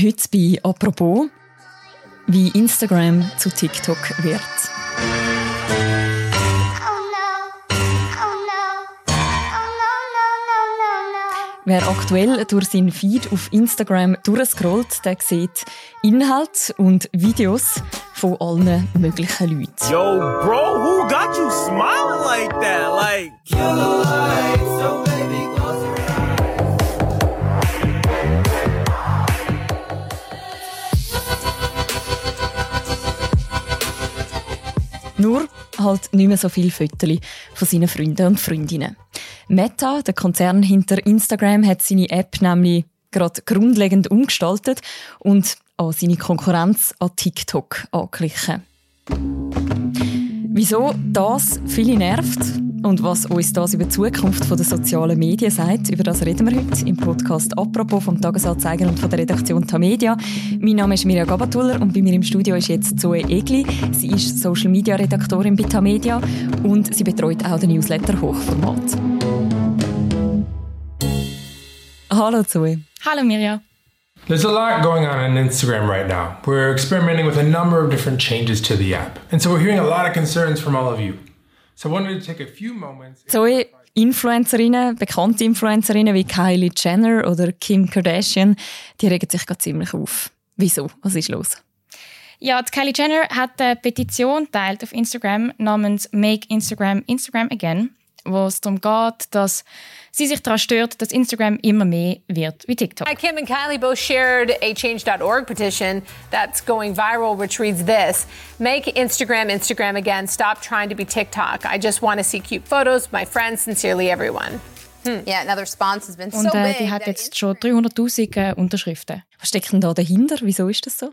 Heute bei «Apropos», wie Instagram zu TikTok wird. Wer aktuell durch seinen Feed auf Instagram durchscrollt, der sieht Inhalt und Videos von allen möglichen Leuten. Yo, bro, who got you smiling like that? Like, yellow lights, so baby, Nur halt nicht mehr so viele Fotos von seinen Freunden und Freundinnen. Meta, der Konzern hinter Instagram, hat seine App nämlich gerade grundlegend umgestaltet und an seine Konkurrenz an TikTok angeglichen. Wieso das viele nervt und was uns das über die Zukunft der sozialen Medien sagt, über das reden wir heute im Podcast «Apropos» vom Tagesanzeiger und von der Redaktion Tamedia. Mein Name ist Mirja Gabatuller und bei mir im Studio ist jetzt Zoe Egli. Sie ist Social-Media-Redaktorin bei Tamedia und sie betreut auch den Newsletter Hochformat. Hallo Zoe. Hallo Mirja. There's a lot going on on Instagram right now. We're experimenting with a number of different changes to the app. And so we're hearing a lot of concerns from all of you. Zoe, Influencerinnen, bekannte Influencerinnen wie Kylie Jenner oder Kim Kardashian, die regen sich gerade ziemlich auf. Wieso? Was ist los? Ja, die Kylie Jenner hat eine Petition teilt auf Instagram namens Make Instagram Instagram Again wo es darum geht, dass sie sich daran stört, dass Instagram immer mehr wird wie TikTok. Kim and Kylie both shared a change.org petition that's going viral, which reads this Make Instagram Instagram again. Stop trying to be TikTok. I just want to see cute photos. My friends, sincerely, everyone. Hm. Yeah, now the response has been Und so äh, big die hat jetzt schon 300.000 Unterschriften. Was steckt denn da dahinter? Wieso ist das so?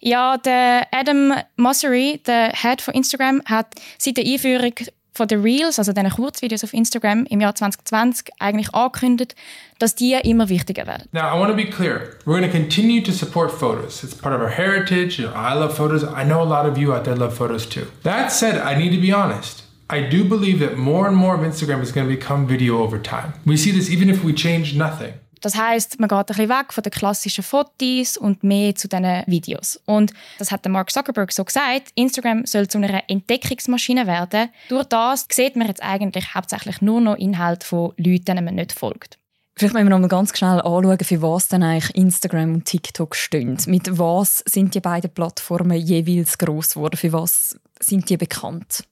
Ja, der Adam Mosseri, der Head von Instagram, hat seit der Einführung von den Reels, also diesen Kurzvideos auf Instagram im Jahr 2020 eigentlich angekündigt, dass die immer wichtiger werden. Now, I want to be clear. We're going to continue to support photos. It's part of our heritage. You know, I love photos. I know a lot of you out there love photos too. That said, I need to be honest. I do believe that more and more of Instagram is going to become video over time. We see this even if we change nothing. Das heißt, man geht ein bisschen weg von den klassischen Fotos und mehr zu diesen Videos. Und das hat Mark Zuckerberg so gesagt. Instagram soll zu einer Entdeckungsmaschine werden. Durch das sieht man jetzt eigentlich hauptsächlich nur noch Inhalte von Leuten, denen man nicht folgt. Vielleicht müssen wir noch mal ganz schnell anschauen, für was denn eigentlich Instagram und TikTok stehen. Mit was sind die beiden Plattformen jeweils gross geworden? Für was sind die bekannt?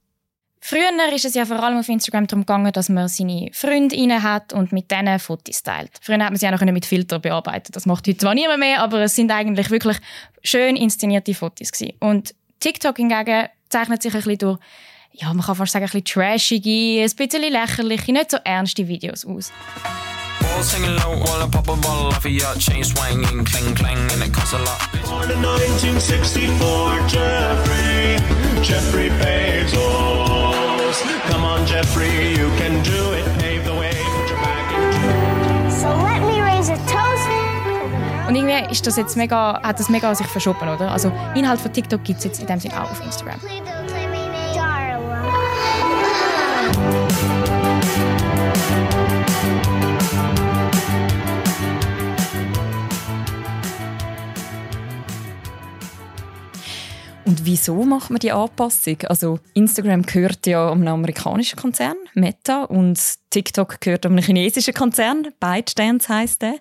Früher ist es ja vor allem auf Instagram darum gegangen, dass man seine Freundinnen hat und mit denen Fotos teilt. Früher hat man sie auch noch mit Filter bearbeitet. Das macht heute zwar niemand mehr, aber es sind eigentlich wirklich schön inszenierte Fotos gewesen. Und TikTok hingegen zeichnet sich ein bisschen durch, ja, man kann fast sagen, ein bisschen trashige, ein bisschen lächerliche, nicht so ernste Videos aus. Balls hanging low while I pop a bottle off of your chain swinging, clang clang, and it costs a lot. Born in 1964, Jeffrey, Jeffrey Come on, Jeffrey, you can do it. Pave the way, put your back into So let me raise a toast. Und irgendwie ist das jetzt mega, hat das mega sich verschoben, oder? Also Inhalt von TikTok gibt es jetzt in dem Sinne auch auf Instagram. Und wieso macht man die Anpassung? Also Instagram gehört ja einem amerikanischen Konzern, Meta, und TikTok gehört einem chinesischen Konzern, ByteDance heisst der.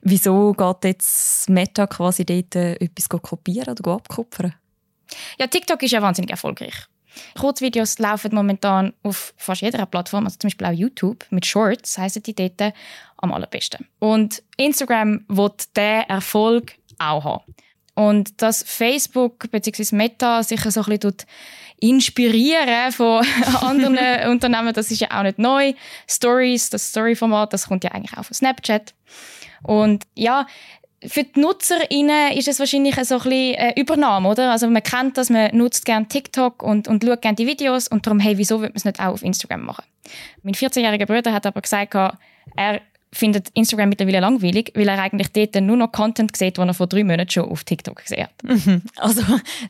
Wieso geht jetzt Meta quasi dort äh, etwas kopieren oder abkupfern? Ja, TikTok ist ja wahnsinnig erfolgreich. Kurzvideos laufen momentan auf fast jeder Plattform, also zum Beispiel auch YouTube mit Shorts, heissen die dort am allerbesten. Und Instagram wird diesen Erfolg auch haben. Und dass Facebook bzw. Meta sich so ein bisschen inspirieren von anderen Unternehmen, das ist ja auch nicht neu. Stories, das Story-Format, das kommt ja eigentlich auch von Snapchat. Und ja, für die NutzerInnen ist es wahrscheinlich so ein bisschen eine Übernahme, oder? Also man kennt das, man nutzt gerne TikTok und, und schaut gerne die Videos und darum, hey, wieso würde man es nicht auch auf Instagram machen? Mein 14-jähriger Bruder hat aber gesagt, er findet Instagram mittlerweile langweilig, weil er eigentlich dort nur noch Content sieht, den er vor drei Monaten schon auf TikTok gesehen hat. Also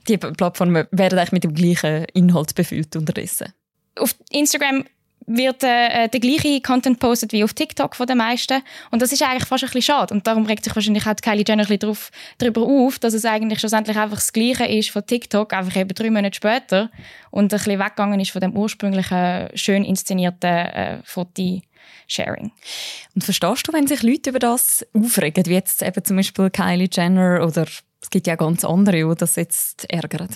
die Plattformen werden eigentlich mit dem gleichen Inhalt befüllt unterdessen. Auf Instagram wird äh, der gleiche Content postet wie auf TikTok von den meisten. Und das ist eigentlich fast ein bisschen schade. Und darum regt sich wahrscheinlich auch Kylie Jenner ein drauf, darüber auf, dass es eigentlich schlussendlich einfach das Gleiche ist von TikTok, einfach eben drei Monate später und ein bisschen weggegangen ist von dem ursprünglichen, schön inszenierten äh, Foto-Sharing. Und verstehst du, wenn sich Leute über das aufregen, wie jetzt eben zum Beispiel Kylie Jenner oder es gibt ja ganz andere, die das jetzt ärgern?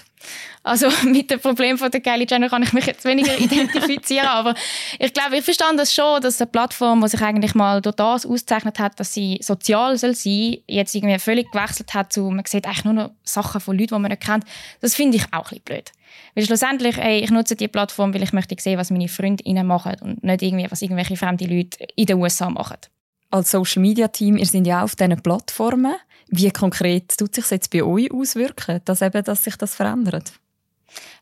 Also mit dem Problem von der Kylie Jenner kann ich mich jetzt weniger identifizieren, aber ich glaube, ich verstand das schon, dass eine Plattform, die sich eigentlich mal durch das auszeichnet hat, dass sie sozial soll sein, jetzt irgendwie völlig gewechselt hat zu, man sieht eigentlich nur noch Sachen von Leuten, die man nicht kennt. Das finde ich auch ein bisschen blöd. Weil schlussendlich, ey, ich nutze die Plattform, weil ich möchte sehen, was meine Freundinnen machen und nicht irgendwie, was irgendwelche fremde Leute in den USA machen. Als Social Media Team, ihr seid ja auch auf diesen Plattformen. Wie konkret tut sich jetzt bei euch auswirken, dass, eben, dass sich das verändert?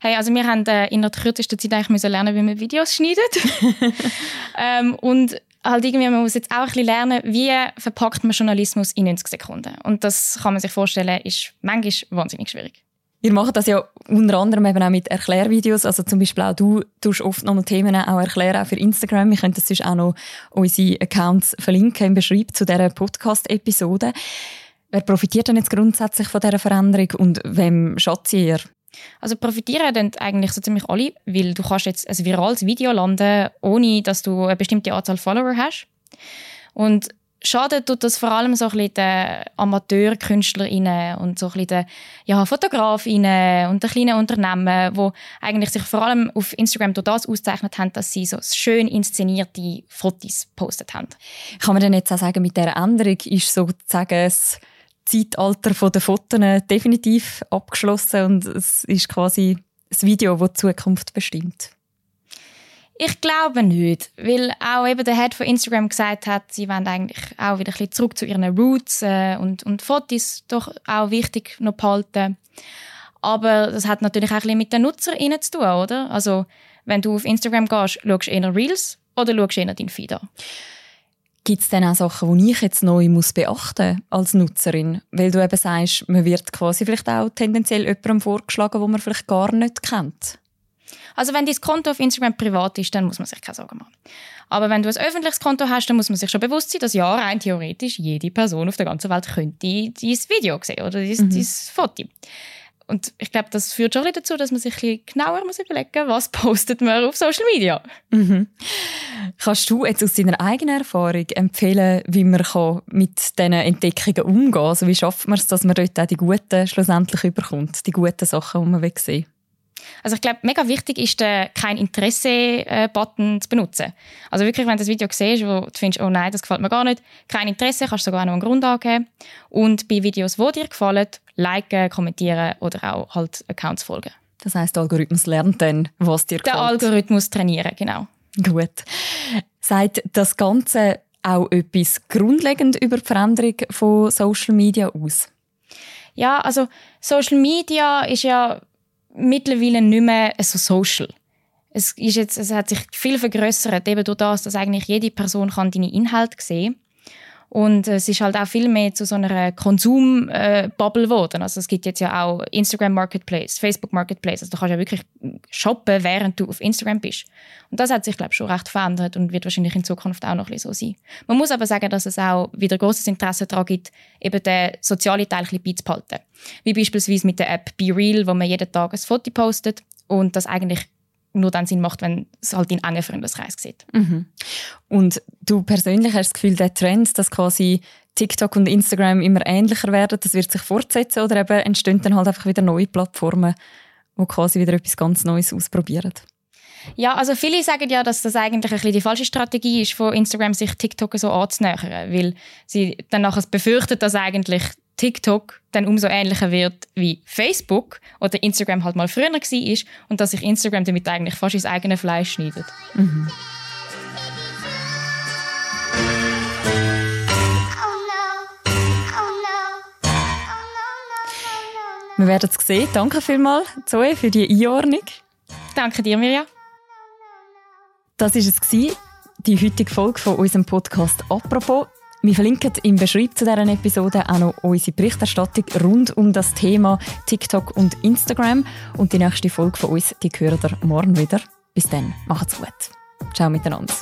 Hey, also wir haben äh, in der kürzesten Zeit eigentlich müssen lernen, wie man Videos schneidet. ähm, und halt irgendwie, man muss jetzt auch ein bisschen lernen, wie verpackt man Journalismus in 90 Sekunden. Und das kann man sich vorstellen, ist manchmal wahnsinnig schwierig. Ihr macht das ja unter anderem eben auch mit Erklärvideos. Also zum Beispiel auch du tust oft nochmal Themen auch erklären, auch für Instagram. Wir können das sonst auch noch unsere Accounts verlinken im Beschreib zu dieser Podcast-Episode. Wer profitiert denn jetzt grundsätzlich von dieser Veränderung und wem schadet sie ihr? Also profitieren dann eigentlich so ziemlich alle, weil du kannst jetzt ein virales Video landen, ohne dass du eine bestimmte Anzahl Follower hast. Und schaden tut das vor allem so den Amateurkünstlerinnen und so den ja, Fotografinnen und den kleinen Unternehmen, die eigentlich sich vor allem auf Instagram durch das auszeichnet haben, dass sie so schön inszenierte Fotos postet haben. Kann man denn jetzt auch sagen, mit dieser Änderung ist sozusagen das Zeitalter der Fotos definitiv abgeschlossen und es ist quasi das Video, das die Zukunft bestimmt? Ich glaube nicht, weil auch eben der Head von Instagram gesagt hat, sie wollen eigentlich auch wieder ein bisschen zurück zu ihren Roots äh, und, und Fotos doch auch wichtig noch behalten. Aber das hat natürlich auch ein bisschen mit den NutzerInnen zu tun, oder? Also, wenn du auf Instagram gehst, schaust du eher Reels oder schaust du eher deinen Feed an? Gibt es denn auch Sachen, die ich jetzt neu muss beachten als Nutzerin? Weil du eben sagst, man wird quasi vielleicht auch tendenziell jemandem vorgeschlagen, wo man vielleicht gar nicht kennt. Also wenn dein Konto auf Instagram privat ist, dann muss man sich keine Sorgen machen. Aber wenn du ein öffentliches Konto hast, dann muss man sich schon bewusst sein, dass ja rein theoretisch jede Person auf der ganzen Welt könnte dein Video sehen oder dein, mhm. dein Foto. Und ich glaube, das führt schon dazu, dass man sich ein bisschen genauer muss überlegen muss, was postet man auf Social Media. Mhm. Kannst du jetzt aus deiner eigenen Erfahrung empfehlen, wie man mit diesen Entdeckungen umgehen kann? Also wie schafft man es, dass man dort auch die guten schlussendlich überkommt, die guten Sachen, die man sehen will? Also ich glaube, mega wichtig ist der kein Interesse-Button zu benutzen. Also wirklich, wenn du das Video siehst, wo du findest, oh nein, das gefällt mir gar nicht, kein Interesse, kannst du sogar noch einen Grund angeben. Und bei Videos, die dir gefallen, liken, kommentieren oder auch halt Accounts folgen. Das heißt, der Algorithmus lernt dann, was dir gefällt. Der Algorithmus trainieren, genau. Gut. Sagt das Ganze auch etwas grundlegend über die Veränderung von Social Media aus? Ja, also Social Media ist ja mittlerweile nicht mehr so social. Es, ist jetzt, es hat sich viel vergrößert, eben durch das, dass eigentlich jede Person kann deine Inhalte sehen kann. Und es ist halt auch viel mehr zu so einer Konsum-Bubble geworden. Also es gibt jetzt ja auch Instagram Marketplace, Facebook Marketplace. Also du kannst ja wirklich shoppen, während du auf Instagram bist. Und das hat sich, glaube ich, schon recht verändert und wird wahrscheinlich in Zukunft auch noch ein bisschen so sein. Man muss aber sagen, dass es auch wieder großes Interesse daran gibt, eben den sozialen Teil ein bisschen beizubehalten. Wie beispielsweise mit der App Be Real, wo man jeden Tag ein Foto postet und das eigentlich nur dann Sinn macht, wenn es halt in engen Freundeskreis sieht. Mhm. Und du persönlich hast das Gefühl, der Trend, dass quasi TikTok und Instagram immer ähnlicher werden, das wird sich fortsetzen oder eben entstehen dann halt einfach wieder neue Plattformen, wo quasi wieder etwas ganz Neues ausprobieren? Ja, also viele sagen ja, dass das eigentlich ein bisschen die falsche Strategie ist, von Instagram sich TikTok so anzunähern, weil sie dann nachher befürchten, dass eigentlich TikTok dann umso ähnlicher wird wie Facebook oder Instagram halt mal früher war und dass sich Instagram damit eigentlich fast ins eigene Fleisch schneidet. Mhm. Wir werden es sehen. Danke vielmals, Zoe, für die Einordnung. Danke dir, Mirja. Das war es, die heutige Folge von unserem Podcast «Apropos». Wir verlinken im Beschreib zu dieser Episode auch noch unsere Berichterstattung rund um das Thema TikTok und Instagram. Und die nächste Folge von uns, die hören ihr morgen wieder. Bis dann, macht's gut. Ciao miteinander.